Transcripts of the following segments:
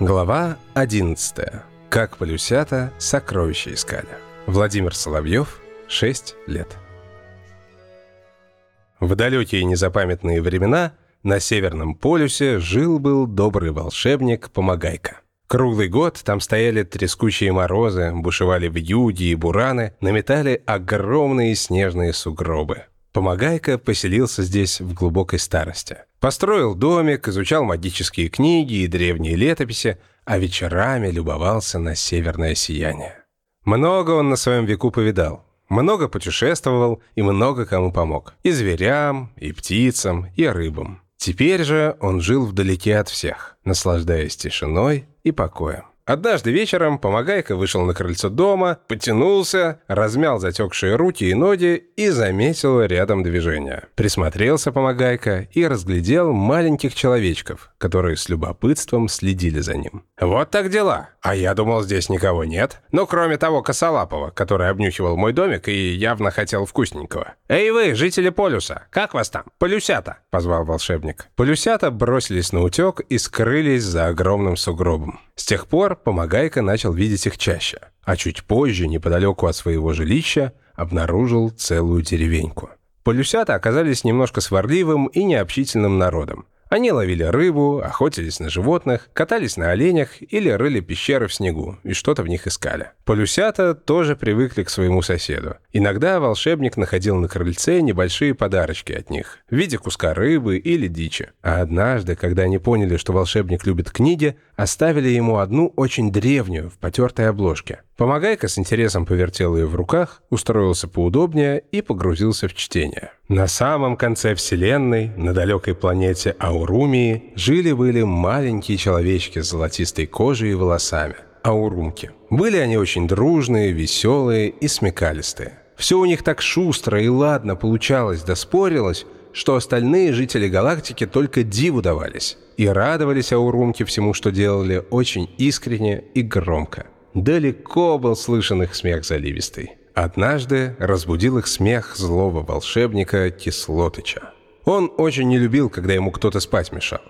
Глава 11. Как полюсята сокровища искали. Владимир Соловьев, 6 лет. В далекие незапамятные времена на Северном полюсе жил-был добрый волшебник Помогайка. Круглый год там стояли трескучие морозы, бушевали вьюги и бураны, наметали огромные снежные сугробы. Помогайка поселился здесь в глубокой старости. Построил домик, изучал магические книги и древние летописи, а вечерами любовался на северное сияние. Много он на своем веку повидал. Много путешествовал и много кому помог. И зверям, и птицам, и рыбам. Теперь же он жил вдалеке от всех, наслаждаясь тишиной и покоем. Однажды вечером Помогайка вышел на крыльцо дома, потянулся, размял затекшие руки и ноги и заметил рядом движение. Присмотрелся Помогайка и разглядел маленьких человечков, которые с любопытством следили за ним. «Вот так дела. А я думал, здесь никого нет. Ну, кроме того Косолапова, который обнюхивал мой домик и явно хотел вкусненького. Эй вы, жители полюса, как вас там? Полюсята!» — позвал волшебник. Полюсята бросились на утек и скрылись за огромным сугробом. С тех пор Помогайка начал видеть их чаще, а чуть позже, неподалеку от своего жилища, обнаружил целую деревеньку. Полюсята оказались немножко сварливым и необщительным народом. Они ловили рыбу, охотились на животных, катались на оленях или рыли пещеры в снегу и что-то в них искали. Полюсята тоже привыкли к своему соседу. Иногда волшебник находил на крыльце небольшие подарочки от них в виде куска рыбы или дичи. А однажды, когда они поняли, что волшебник любит книги, оставили ему одну очень древнюю в потертой обложке. Помогайка с интересом повертел ее в руках, устроился поудобнее и погрузился в чтение. На самом конце Вселенной, на далекой планете Аурумии, жили-были маленькие человечки с золотистой кожей и волосами. Аурумки. Были они очень дружные, веселые и смекалистые. Все у них так шустро и ладно получалось да спорилось, что остальные жители галактики только диву давались и радовались Аурумке всему, что делали, очень искренне и громко. Далеко был слышен их смех заливистый. Однажды разбудил их смех злого волшебника Кислотыча. Он очень не любил, когда ему кто-то спать мешал.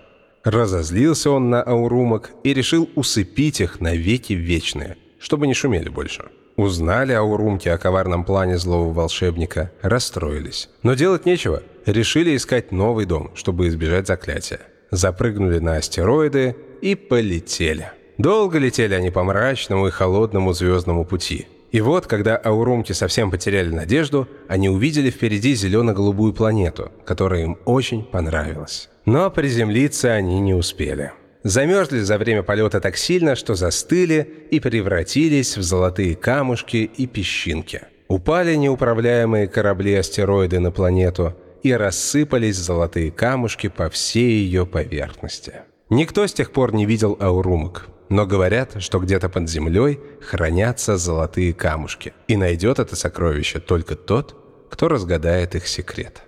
Разозлился он на аурумок и решил усыпить их навеки вечные, чтобы не шумели больше. Узнали аурумки о коварном плане злого волшебника, расстроились. Но делать нечего, решили искать новый дом, чтобы избежать заклятия. Запрыгнули на астероиды и полетели. Долго летели они по мрачному и холодному звездному пути. И вот, когда аурумки совсем потеряли надежду, они увидели впереди зелено-голубую планету, которая им очень понравилась. Но приземлиться они не успели. Замерзли за время полета так сильно, что застыли и превратились в золотые камушки и песчинки. Упали неуправляемые корабли-астероиды на планету и рассыпались золотые камушки по всей ее поверхности. Никто с тех пор не видел аурумок, но говорят, что где-то под землей хранятся золотые камушки, и найдет это сокровище только тот, кто разгадает их секрет.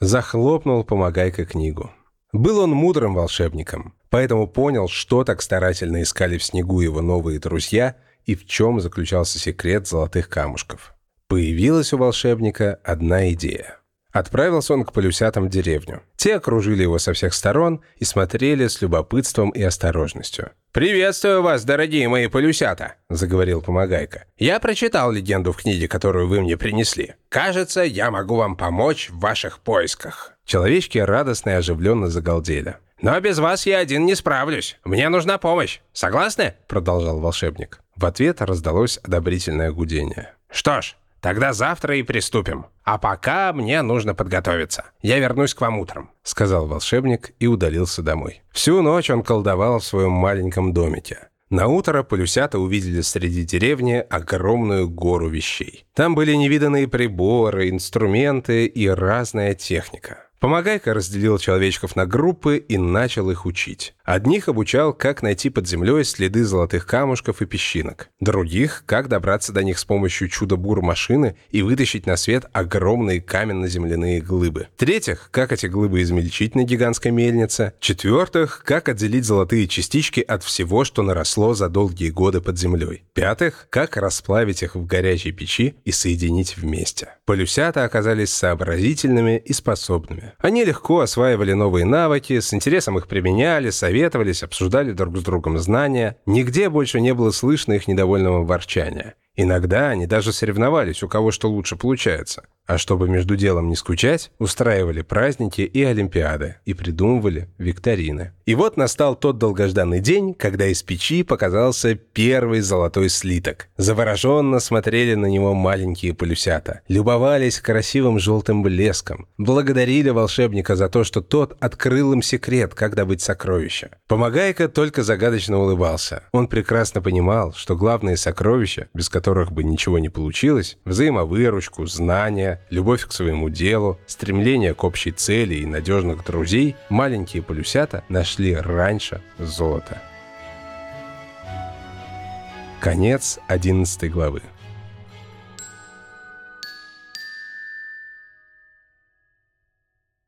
Захлопнул помогайка книгу. Был он мудрым волшебником, поэтому понял, что так старательно искали в снегу его новые друзья и в чем заключался секрет золотых камушков. Появилась у волшебника одна идея – Отправился он к полюсятам в деревню. Те окружили его со всех сторон и смотрели с любопытством и осторожностью. «Приветствую вас, дорогие мои полюсята!» – заговорил Помогайка. «Я прочитал легенду в книге, которую вы мне принесли. Кажется, я могу вам помочь в ваших поисках». Человечки радостно и оживленно загалдели. «Но без вас я один не справлюсь. Мне нужна помощь. Согласны?» – продолжал волшебник. В ответ раздалось одобрительное гудение. «Что ж, Тогда завтра и приступим. А пока мне нужно подготовиться. Я вернусь к вам утром», — сказал волшебник и удалился домой. Всю ночь он колдовал в своем маленьком домике. На утро полюсята увидели среди деревни огромную гору вещей. Там были невиданные приборы, инструменты и разная техника. Помогайка разделил человечков на группы и начал их учить. Одних обучал, как найти под землей следы золотых камушков и песчинок. Других, как добраться до них с помощью чудо-бур-машины и вытащить на свет огромные каменно-земляные глыбы. Третьих, как эти глыбы измельчить на гигантской мельнице. Четвертых, как отделить золотые частички от всего, что наросло за долгие годы под землей. Пятых, как расплавить их в горячей печи и соединить вместе. Полюсята оказались сообразительными и способными. Они легко осваивали новые навыки, с интересом их применяли, советовались, обсуждали друг с другом знания. Нигде больше не было слышно их недовольного ворчания. Иногда они даже соревновались, у кого что лучше получается. А чтобы между делом не скучать, устраивали праздники и олимпиады, и придумывали викторины. И вот настал тот долгожданный день, когда из печи показался первый золотой слиток. Завороженно смотрели на него маленькие полюсята, любовались красивым желтым блеском, благодарили волшебника за то, что тот открыл им секрет, как добыть сокровища. Помогайка только загадочно улыбался. Он прекрасно понимал, что главные сокровища, без которых бы ничего не получилось, взаимовыручку, знания, любовь к своему делу, стремление к общей цели и надежных друзей маленькие полюсята нашли раньше золота. Конец 11 главы.